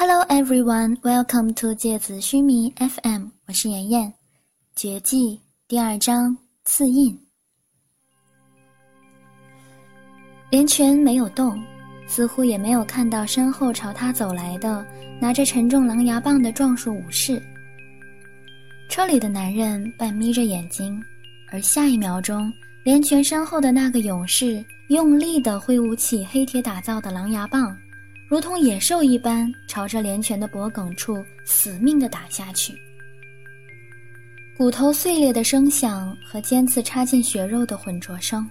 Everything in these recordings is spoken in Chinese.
Hello everyone, welcome to 芥子须弥 FM，我是妍妍。绝技第二章刺印。连泉没有动，似乎也没有看到身后朝他走来的拿着沉重狼牙棒的壮硕武士。车里的男人半眯着眼睛，而下一秒钟，连泉身后的那个勇士用力地挥舞起黑铁打造的狼牙棒。如同野兽一般，朝着连泉的脖颈处死命地打下去。骨头碎裂的声响和尖刺插进血肉的混浊声。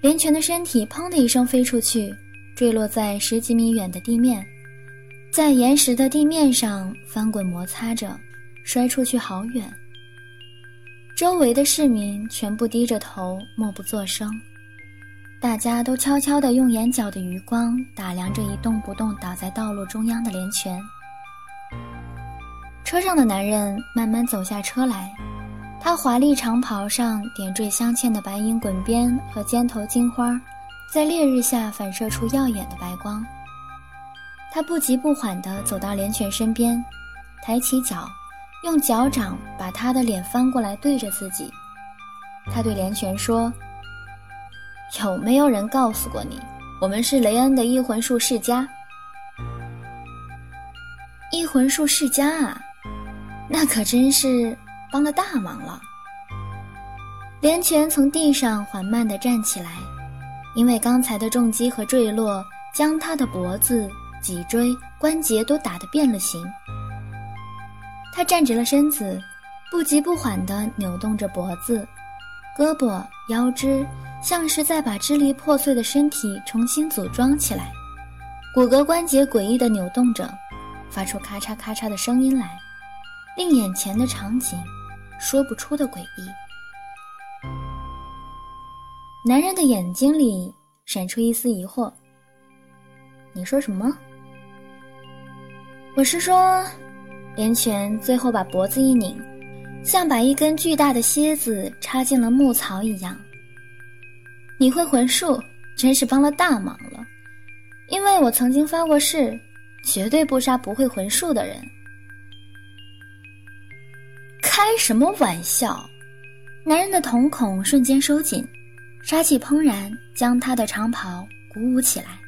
连泉的身体砰的一声飞出去，坠落在十几米远的地面，在岩石的地面上翻滚摩擦着，摔出去好远。周围的市民全部低着头，默不作声。大家都悄悄地用眼角的余光打量着一动不动倒在道路中央的连泉。车上的男人慢慢走下车来，他华丽长袍上点缀镶嵌的白银滚边和尖头金花，在烈日下反射出耀眼的白光。他不急不缓地走到连泉身边，抬起脚，用脚掌把他的脸翻过来对着自己。他对连泉说。有没有人告诉过你，我们是雷恩的异魂术世家？异魂术世家啊，那可真是帮了大忙了。连泉从地上缓慢地站起来，因为刚才的重击和坠落，将他的脖子、脊椎、关节都打得变了形。他站直了身子，不急不缓地扭动着脖子、胳膊、腰肢。像是在把支离破碎的身体重新组装起来，骨骼关节诡异的扭动着，发出咔嚓咔嚓的声音来，令眼前的场景说不出的诡异。男人的眼睛里闪出一丝疑惑：“你说什么？”我是说，连泉最后把脖子一拧，像把一根巨大的蝎子插进了木槽一样。你会魂术，真是帮了大忙了，因为我曾经发过誓，绝对不杀不会魂术的人。开什么玩笑！男人的瞳孔瞬间收紧，杀气怦然，将他的长袍鼓舞起来。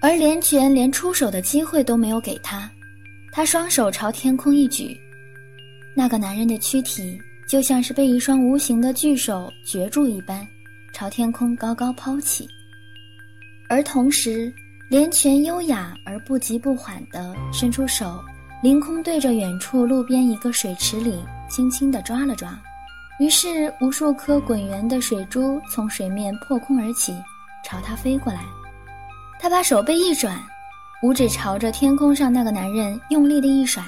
而连泉连出手的机会都没有给他，他双手朝天空一举，那个男人的躯体。就像是被一双无形的巨手攫住一般，朝天空高高抛起。而同时，连泉优雅而不急不缓地伸出手，凌空对着远处路边一个水池里轻轻地抓了抓，于是无数颗滚圆的水珠从水面破空而起，朝他飞过来。他把手背一转，五指朝着天空上那个男人用力的一甩，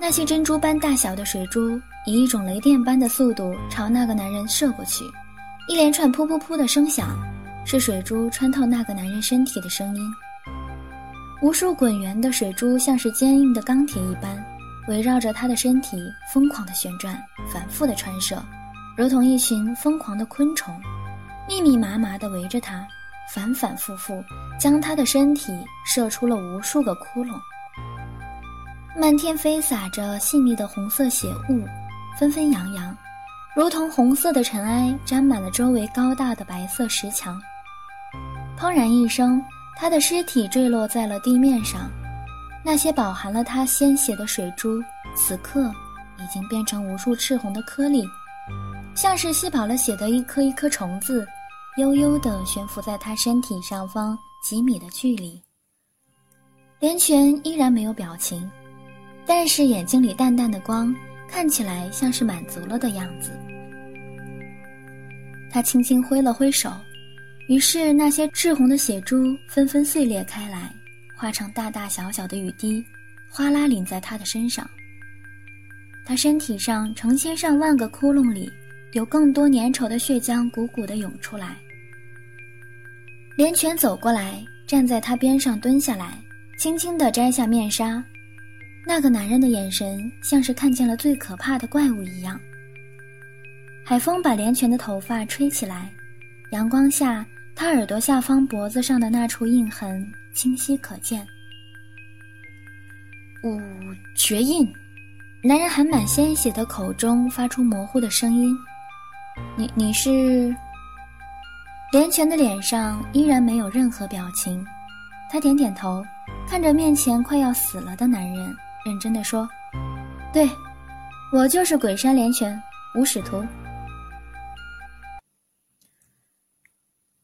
那些珍珠般大小的水珠。以一种雷电般的速度朝那个男人射过去，一连串噗噗噗的声响，是水珠穿透那个男人身体的声音。无数滚圆的水珠像是坚硬的钢铁一般，围绕着他的身体疯狂的旋转，反复的穿射，如同一群疯狂的昆虫，密密麻麻的围着他，反反复复将他的身体射出了无数个窟窿。漫天飞洒着细密的红色血雾。纷纷扬扬，如同红色的尘埃，沾满了周围高大的白色石墙。砰然一声，他的尸体坠落在了地面上。那些饱含了他鲜血的水珠，此刻已经变成无数赤红的颗粒，像是吸饱了血的一颗一颗虫子，悠悠地悬浮在他身体上方几米的距离。连泉依然没有表情，但是眼睛里淡淡的光。看起来像是满足了的样子。他轻轻挥了挥手，于是那些赤红的血珠纷纷碎裂开来，化成大大小小的雨滴，哗啦淋在他的身上。他身体上成千上万个窟窿里，有更多粘稠的血浆鼓鼓地涌出来。连泉走过来，站在他边上，蹲下来，轻轻地摘下面纱。那个男人的眼神像是看见了最可怕的怪物一样。海风把连泉的头发吹起来，阳光下，他耳朵下方脖子上的那处印痕清晰可见，五绝印。男人含满鲜血的口中发出模糊的声音：“你你是？”连泉的脸上依然没有任何表情，他点点头，看着面前快要死了的男人，认真的说：“对，我就是鬼山连泉，无使徒。”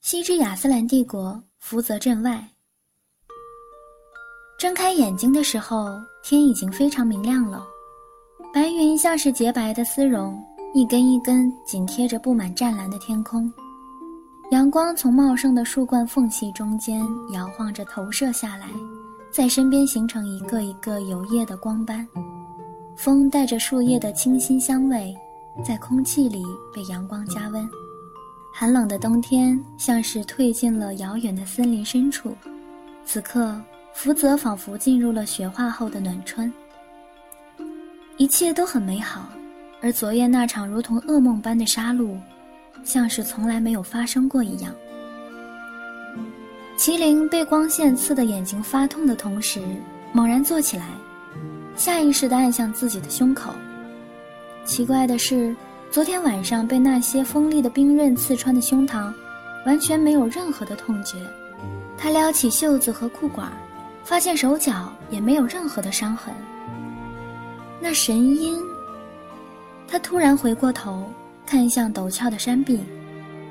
西之亚斯兰帝国福泽镇外，睁开眼睛的时候，天已经非常明亮了。白云像是洁白的丝绒，一根一根紧贴着布满湛蓝的天空。阳光从茂盛的树冠缝隙中间摇晃着投射下来，在身边形成一个一个油液的光斑。风带着树叶的清新香味，在空气里被阳光加温。寒冷的冬天像是退进了遥远的森林深处，此刻福泽仿佛进入了雪化后的暖春。一切都很美好，而昨夜那场如同噩梦般的杀戮，像是从来没有发生过一样。麒麟被光线刺得眼睛发痛的同时，猛然坐起来，下意识地按向自己的胸口。奇怪的是。昨天晚上被那些锋利的冰刃刺穿的胸膛，完全没有任何的痛觉。他撩起袖子和裤管，发现手脚也没有任何的伤痕。那神鹰。他突然回过头，看向陡峭的山壁，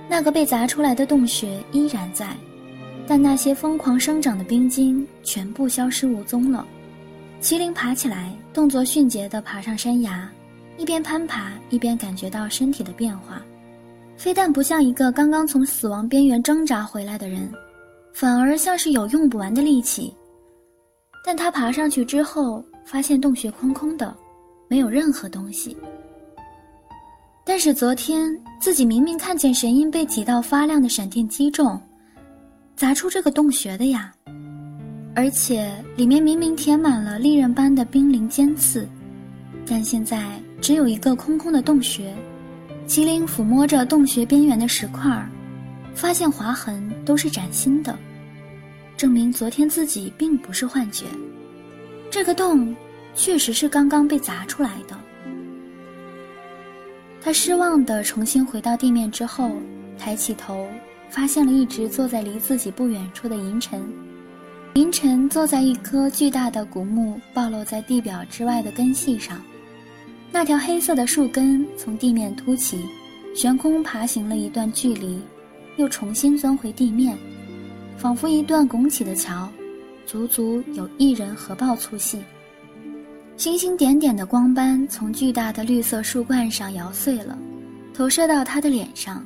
那个被砸出来的洞穴依然在，但那些疯狂生长的冰晶全部消失无踪了。麒麟爬起来，动作迅捷地爬上山崖。一边攀爬，一边感觉到身体的变化，非但不像一个刚刚从死亡边缘挣扎回来的人，反而像是有用不完的力气。但他爬上去之后，发现洞穴空空的，没有任何东西。但是昨天自己明明看见神鹰被几道发亮的闪电击中，砸出这个洞穴的呀，而且里面明明填满了利刃般的冰凌尖刺，但现在。只有一个空空的洞穴，麒麟抚摸着洞穴边缘的石块，发现划痕都是崭新的，证明昨天自己并不是幻觉。这个洞确实是刚刚被砸出来的。他失望地重新回到地面之后，抬起头，发现了一直坐在离自己不远处的银尘。银尘坐在一棵巨大的古木暴露在地表之外的根系上。那条黑色的树根从地面凸起，悬空爬行了一段距离，又重新钻回地面，仿佛一段拱起的桥，足足有一人合抱粗细。星星点点的光斑从巨大的绿色树冠上摇碎了，投射到他的脸上，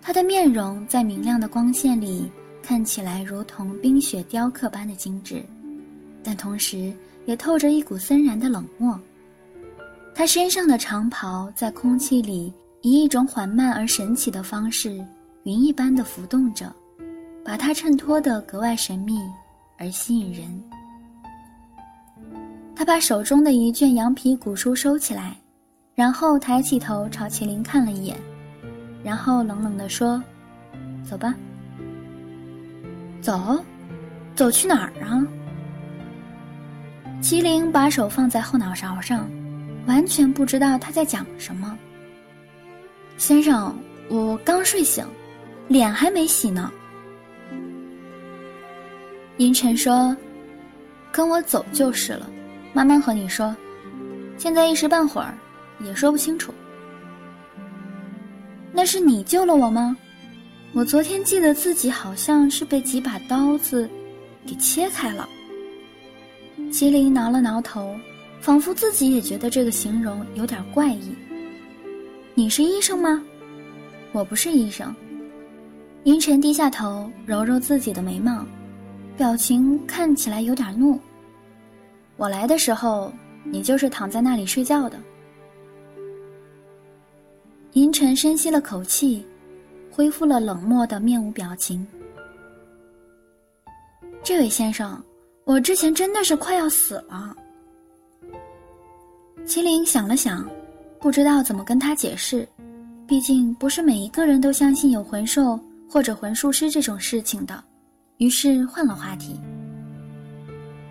他的面容在明亮的光线里看起来如同冰雪雕刻般的精致，但同时也透着一股森然的冷漠。他身上的长袍在空气里以一种缓慢而神奇的方式，云一般的浮动着，把它衬托得格外神秘而吸引人。他把手中的一卷羊皮古书收起来，然后抬起头朝麒麟看了一眼，然后冷冷地说：“走吧。”“走？走去哪儿啊？”麒麟把手放在后脑勺上。完全不知道他在讲什么。先生，我刚睡醒，脸还没洗呢。阴沉说：“跟我走就是了，慢慢和你说。现在一时半会儿也说不清楚。那是你救了我吗？我昨天记得自己好像是被几把刀子给切开了。”麒麟挠了挠头。仿佛自己也觉得这个形容有点怪异。你是医生吗？我不是医生。银尘低下头，揉揉自己的眉毛，表情看起来有点怒。我来的时候，你就是躺在那里睡觉的。银尘深吸了口气，恢复了冷漠的面无表情。这位先生，我之前真的是快要死了。麒麟想了想，不知道怎么跟他解释，毕竟不是每一个人都相信有魂兽或者魂术师这种事情的，于是换了话题。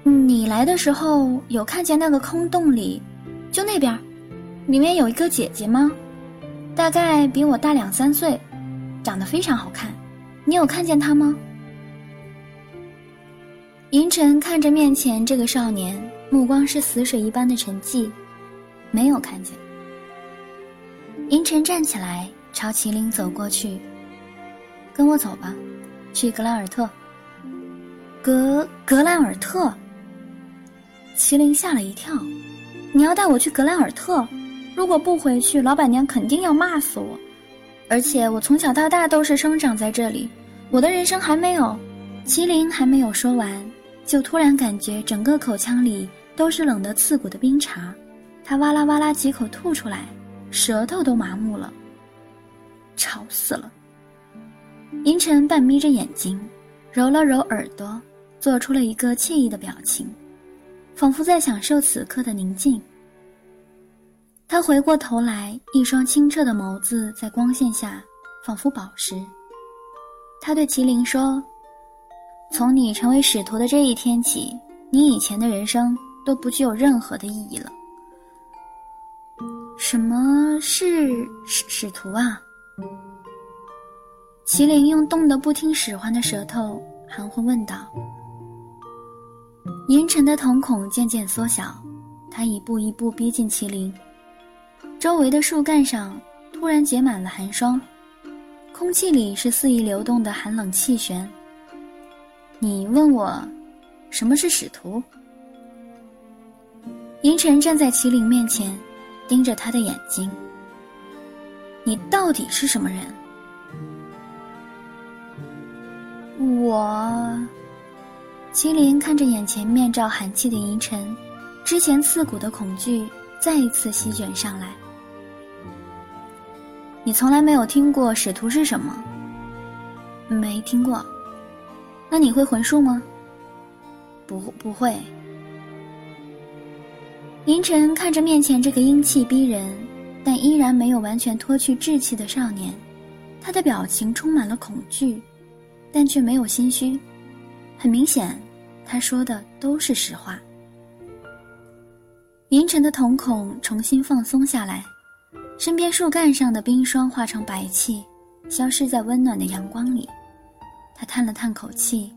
你来的时候有看见那个空洞里，就那边，里面有一个姐姐吗？大概比我大两三岁，长得非常好看。你有看见他吗？”银尘看着面前这个少年，目光是死水一般的沉寂，没有看见。银尘站起来，朝麒麟走过去：“跟我走吧，去格兰尔特。”格格兰尔特。麒麟吓了一跳：“你要带我去格兰尔特？如果不回去，老板娘肯定要骂死我。而且我从小到大都是生长在这里，我的人生还没有……”麒麟还没有说完。就突然感觉整个口腔里都是冷得刺骨的冰碴，他哇啦哇啦几口吐出来，舌头都麻木了。吵死了！银尘半眯着眼睛，揉了揉耳朵，做出了一个惬意的表情，仿佛在享受此刻的宁静。他回过头来，一双清澈的眸子在光线下仿佛宝石。他对麒麟说。从你成为使徒的这一天起，你以前的人生都不具有任何的意义了。什么是使使徒啊？麒麟用冻得不听使唤的舌头含混问道。银尘的瞳孔渐渐缩小，他一步一步逼近麒麟，周围的树干上突然结满了寒霜，空气里是肆意流动的寒冷气旋。你问我，什么是使徒？银尘站在麒麟面前，盯着他的眼睛。你到底是什么人？我，麒麟看着眼前面罩寒气的银尘，之前刺骨的恐惧再一次席卷上来。你从来没有听过使徒是什么？没听过。那你会魂术吗？不，不会。银尘看着面前这个英气逼人，但依然没有完全脱去稚气的少年，他的表情充满了恐惧，但却没有心虚。很明显，他说的都是实话。银尘的瞳孔重新放松下来，身边树干上的冰霜化成白气，消失在温暖的阳光里。他叹了叹口气，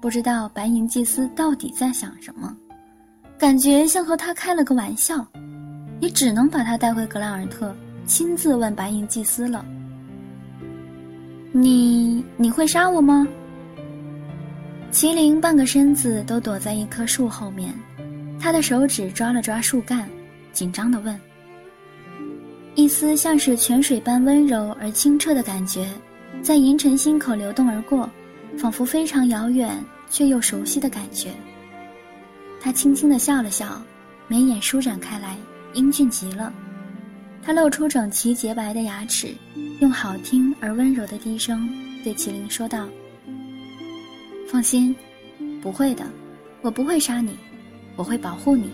不知道白银祭司到底在想什么，感觉像和他开了个玩笑，也只能把他带回格兰尔特，亲自问白银祭司了。你你会杀我吗？麒麟半个身子都躲在一棵树后面，他的手指抓了抓树干，紧张地问。一丝像是泉水般温柔而清澈的感觉，在银尘心口流动而过。仿佛非常遥远却又熟悉的感觉。他轻轻地笑了笑，眉眼舒展开来，英俊极了。他露出整齐洁白的牙齿，用好听而温柔的低声对麒麟说道：“放心，不会的，我不会杀你，我会保护你。”